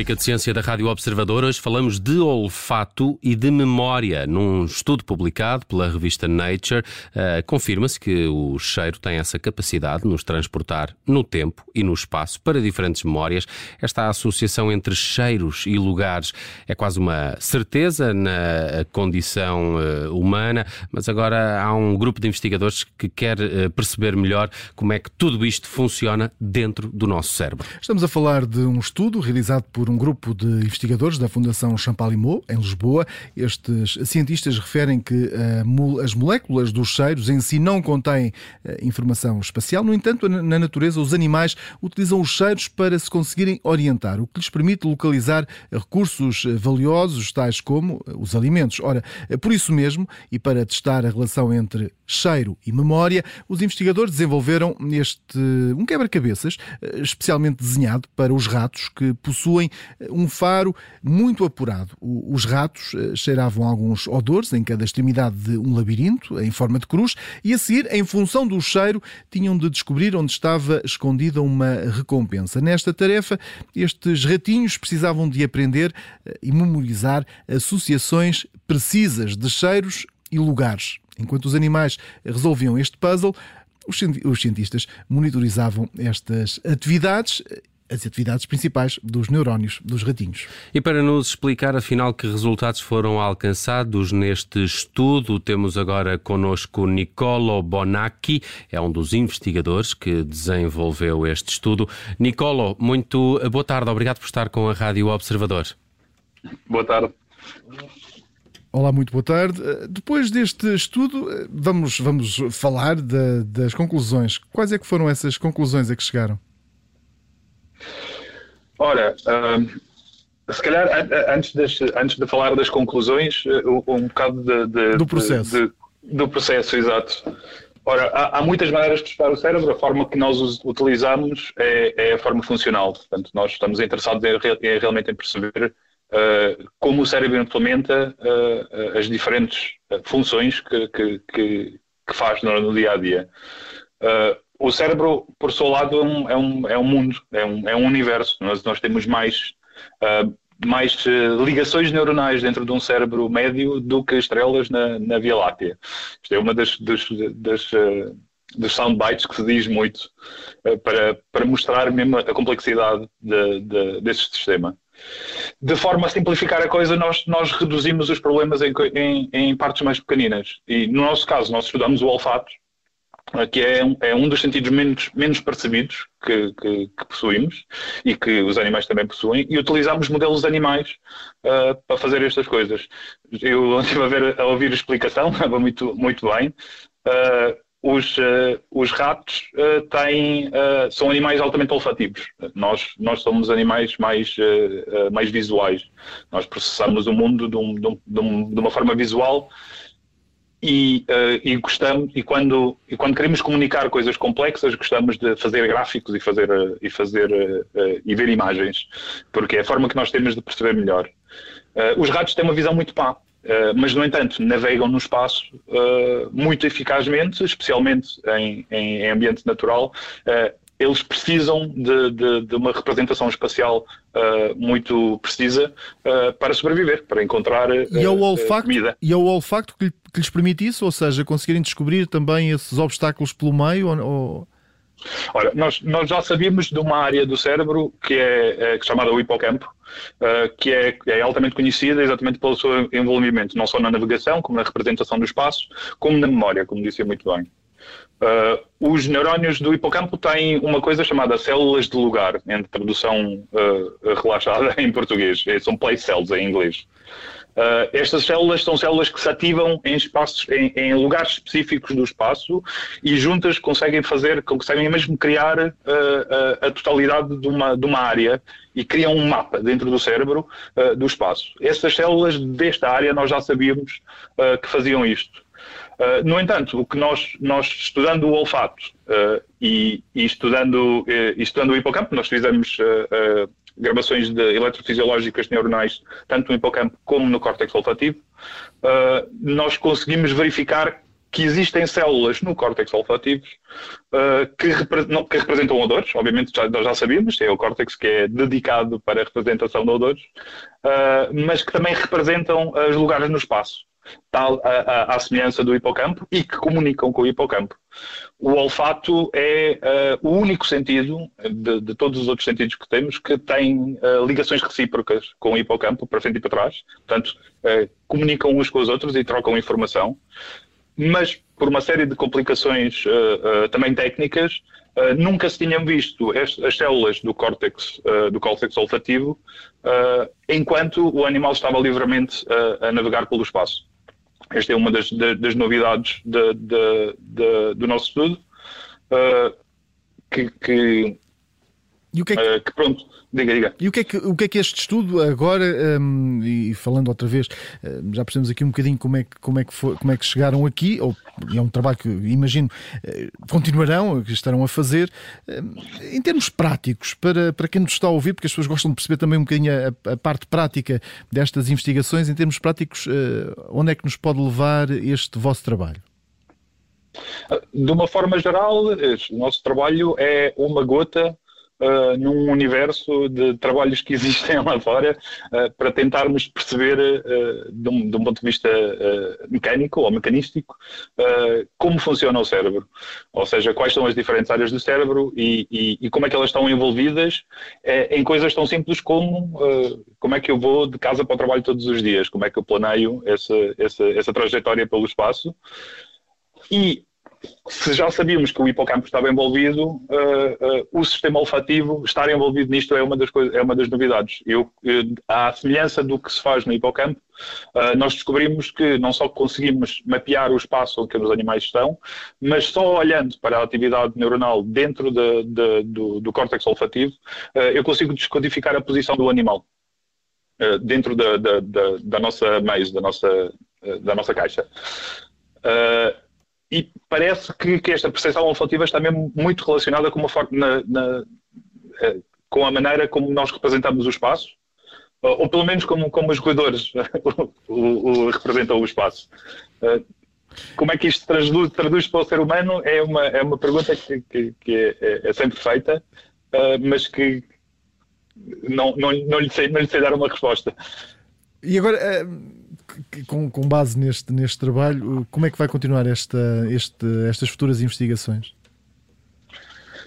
rubrica de ciência da Rádio Observador, hoje falamos de olfato e de memória. Num estudo publicado pela revista Nature, uh, confirma-se que o cheiro tem essa capacidade de nos transportar no tempo e no espaço para diferentes memórias. Esta associação entre cheiros e lugares é quase uma certeza na condição uh, humana, mas agora há um grupo de investigadores que quer uh, perceber melhor como é que tudo isto funciona dentro do nosso cérebro. Estamos a falar de um estudo realizado por um grupo de investigadores da Fundação Champalimau, em Lisboa. Estes cientistas referem que uh, as moléculas dos cheiros em si não contêm uh, informação espacial. No entanto, na natureza, os animais utilizam os cheiros para se conseguirem orientar, o que lhes permite localizar recursos eh, valiosos, tais como os alimentos. Ora, por isso mesmo, e para testar a relação entre cheiro e memória, os investigadores desenvolveram este um quebra-cabeças especialmente desenhado para os ratos que possuem eh, um faro muito apurado. Os ratos eh, cheiravam alguns odores em cada extremidade de um labirinto, em forma de cruz, e a seguir, em função do cheiro, tinham de descobrir onde estava escondida uma recompensa. Nesta tarefa, estes ratinhos precisavam de aprender eh, e memorizar associações precisas de cheiros e lugares. Enquanto os animais resolviam este puzzle, os cientistas monitorizavam estas atividades as atividades principais dos neurónios dos ratinhos. E para nos explicar, afinal, que resultados foram alcançados neste estudo, temos agora conosco Nicolo Bonacchi, é um dos investigadores que desenvolveu este estudo. Nicolo, muito boa tarde, obrigado por estar com a Rádio Observador. Boa tarde. Olá, muito boa tarde. Depois deste estudo, vamos, vamos falar de, das conclusões. Quais é que foram essas conclusões a que chegaram? Ora, uh, se calhar antes, das, antes de falar das conclusões, eh, um, um bocado de, de, do processo. De, do processo, exato. Ora, há, há, muitas maneiras de testar o cérebro. A forma que nós utilizamos é, é a forma funcional. Portanto, nós estamos interessados em, em realmente em perceber uh, como o cérebro implementa uh, as diferentes funções que, que, que, que faz no, no, dia a dia. Uh, o cérebro, por seu lado, é um, é um, é um mundo, é um, é um universo. Nós, nós temos mais, uh, mais uh, ligações neuronais dentro de um cérebro médio do que estrelas na, na Via Láctea. Isto é uma das, das, das uh, dos soundbites que se diz muito para, para mostrar mesmo a complexidade de, de, desse sistema. De forma a simplificar a coisa, nós, nós reduzimos os problemas em, em, em partes mais pequeninas. E no nosso caso, nós estudamos o olfato, que é um, é um dos sentidos menos, menos percebidos que, que, que, possuímos e que os animais também possuem, e utilizamos modelos de animais uh, para fazer estas coisas. Eu estive a, ver, a ouvir a explicação, estava muito, muito bem. Uh, os, uh, os ratos têm, são animais altamente olfativos. Nós, nós somos animais mais, mais visuais. Nós processamos o mundo de, um, de, um, de uma forma visual e, uh, e, gostamos e quando e quando queremos comunicar coisas complexas gostamos de fazer gráficos e fazer uh, e fazer uh, e ver imagens porque é a forma que nós temos de perceber melhor. Os ratos têm uma visão muito pá mas no entanto navegam no espaço muito eficazmente especialmente em, em, em ambiente natural eles precisam de, de, de, uma representação espacial uh, muito precisa uh, para sobreviver, para encontrar uh, e é olfacto, comida. E é o olfacto que, que, lhes permite isso? Ou seja, conseguirem descobrir também esses obstáculos pelo meio? Ou... Ora, nós, nós já sabíamos de uma área do cérebro que é, é chamada o hipocampo, que é, é, altamente conhecida exatamente pelo seu envolvimento, não só na navegação, como na representação do espaço, como na memória, como disse muito bem. Uh, os neurónios do hipocampo têm uma coisa chamada células de lugar, em tradução uh, relaxada em português. É, são place cells em inglês. Uh, estas células são células que se ativam em espaços, em, em, lugares específicos do espaço e juntas conseguem fazer, conseguem mesmo criar uh, uh, a totalidade de uma, de uma área e criam um mapa dentro do cérebro do espaço. Essas células desta área nós já sabíamos que faziam isto. Uh, no entanto, o que nós, nós estudando o olfato uh, e, e, estudando, uh, e estudando o hipocampo, nós fizemos gravações de eletrofisiológicas neuronais, tanto no hipocampo como no córtex olfativo, nós conseguimos verificar que existem células no córtex olfativo uh, que, repre não, que, representam odores, obviamente já, nós já sabíamos, é o córtex que é dedicado para a representação de odores, uh, mas que também representam os lugares no espaço, tal à semelhança do hipocampo e que comunicam com o hipocampo. O olfato é uh, o único sentido de, de, todos os outros sentidos que temos que tem uh, ligações recíprocas com o hipocampo, para frente e para trás. Portanto, uh, comunicam uns com os outros e trocam informação mas por uma série de complicações também técnicas, nunca se tinham visto as células do córtex, do córtex olfativo enquanto o animal estava livremente a navegar pelo espaço. Esta é uma das, das novidades de, de, de, do nosso estudo, que, que, e o que, é que... que pronto, Diga, diga. E o que é que, o que, é que este estudo agora, um, e falando outra vez, um, já percebemos aqui um bocadinho como é que, como é que, foi, como é que chegaram aqui, ou é um trabalho que imagino eh, continuarão, que estarão a fazer, um, em termos práticos, para, para quem nos está a ouvir, porque as pessoas gostam de perceber também um bocadinho a, a parte prática destas investigações, em termos práticos, uh, onde é que nos pode levar este vosso trabalho? De uma forma geral, o nosso trabalho é uma gota uh, num universo de trabalhos que existem lá fora uh, para tentarmos perceber, uh, de, um, de, um, ponto de vista mecânico ou mecanístico, como funciona o cérebro. Ou seja, quais são as diferentes áreas do cérebro e, e, e como é que elas estão envolvidas em coisas tão simples como como é que eu vou de casa para o trabalho todos os dias, como é que eu planeio essa, essa, essa trajetória pelo espaço. E se já sabíamos que o hipocampo estava envolvido, uh, uh, o sistema olfativo estar envolvido nisto é uma das, coisas, é uma das novidades. Eu, eu, à semelhança do que se faz no hipocampo, uh, nós descobrimos que não só conseguimos mapear o espaço onde os animais estão, mas só olhando para a atividade neuronal dentro de, de, do, do córtex olfativo, eu consigo descodificar a posição do animal dentro da, da, da, da, nossa maze, da nossa, da nossa caixa. Uh, e parece que, que, esta percepção olfativa está mesmo muito relacionada com, uma forma, na, na, eh, com a maneira como nós representamos o espaço, ou, pelo menos como, como os roedores o, representam o espaço. Eh, como é que isto traduz, traduz para o ser humano é uma, é uma pergunta que, que, que é, é, é, sempre feita, eh, mas que não, não, não, lhe sei, não lhe sei dar uma resposta. E agora com, com base neste, neste trabalho, como é que vai continuar esta, este, estas futuras investigações?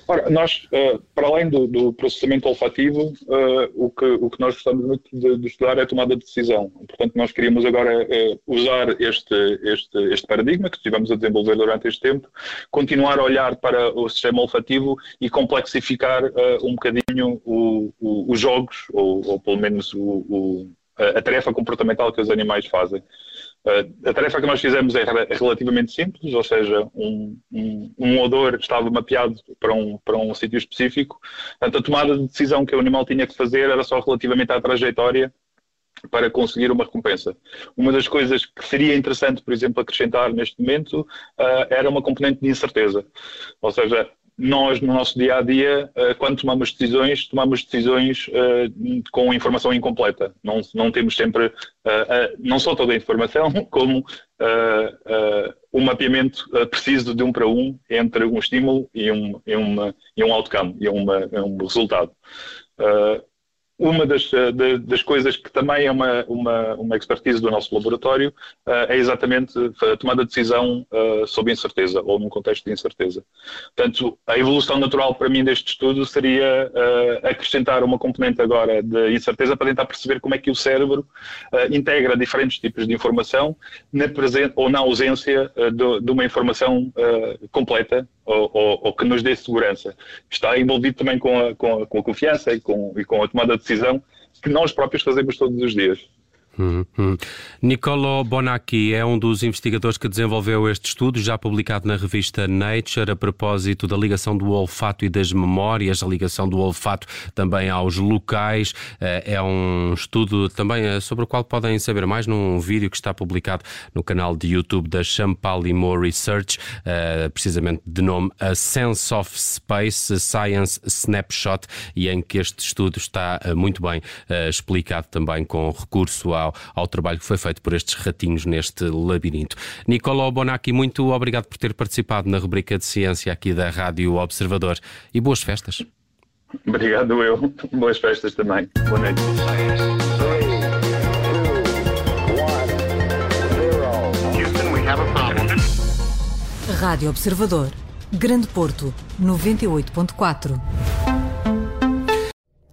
Ora, nós, uh, para além do, do processamento olfativo, uh, o, que, o que nós gostamos muito de, de, estudar é a tomada de decisão. Portanto, nós queríamos agora uh, usar este, este, este paradigma que estivemos a desenvolver durante este tempo, continuar a olhar para o sistema olfativo e complexificar um bocadinho os jogos, ou, ou pelo menos o, a tarefa comportamental que os animais fazem. A tarefa que nós fizemos é relativamente simples, ou seja, um, um, um odor estava mapeado para um, para um sítio específico. Portanto, a tomada de decisão que o animal tinha que fazer era só relativamente à trajetória para conseguir uma recompensa. Uma das coisas que seria interessante, por exemplo, acrescentar neste momento uh, era uma componente de incerteza. Ou seja, nós, no nosso dia a dia, eh, quando tomamos decisões, tomamos decisões eh, com informação incompleta. Não, não temos sempre, eh, não só toda a informação, como o mapeamento preciso de um para um entre um estímulo e um, e uma, e um outcome, e uma, um resultado uma das, eh, das coisas que também é uma, uma, uma expertise do nosso laboratório uh, é exatamente a tomada de decisão uh, sob incerteza ou num contexto de incerteza. Portanto, a evolução natural para mim deste estudo seria acrescentar uma componente agora de incerteza para tentar perceber como é que o cérebro integra diferentes tipos de informação na presente ou na ausência de, uma informação completa ou, ou, ou, que nos dê segurança. Está envolvido também com a, com a, com a confiança e com, e com a tomada de decisão que nós próprios fazemos todos os dias. Uhum. Nicolo Bonacci é um dos investigadores que desenvolveu este estudo, já publicado na revista Nature, a propósito da ligação do olfato e das memórias, a ligação do olfato também aos locais. Eh, é um estudo também eh, sobre o qual podem saber mais num vídeo que está publicado no canal de YouTube da Champalimaud Research, eh, precisamente de nome A Sense of Space Science Snapshot, e em que este estudo está muito bem explicado também com recurso a ao, ao trabalho que foi feito por estes ratinhos neste labirinto. Nicolau Bonacci, muito obrigado por ter participado na rubrica de ciência aqui da Rádio Observador e boas festas. Obrigado, eu. Boas festas também. Boa noite. Rádio Observador. Grande Porto, 98.4.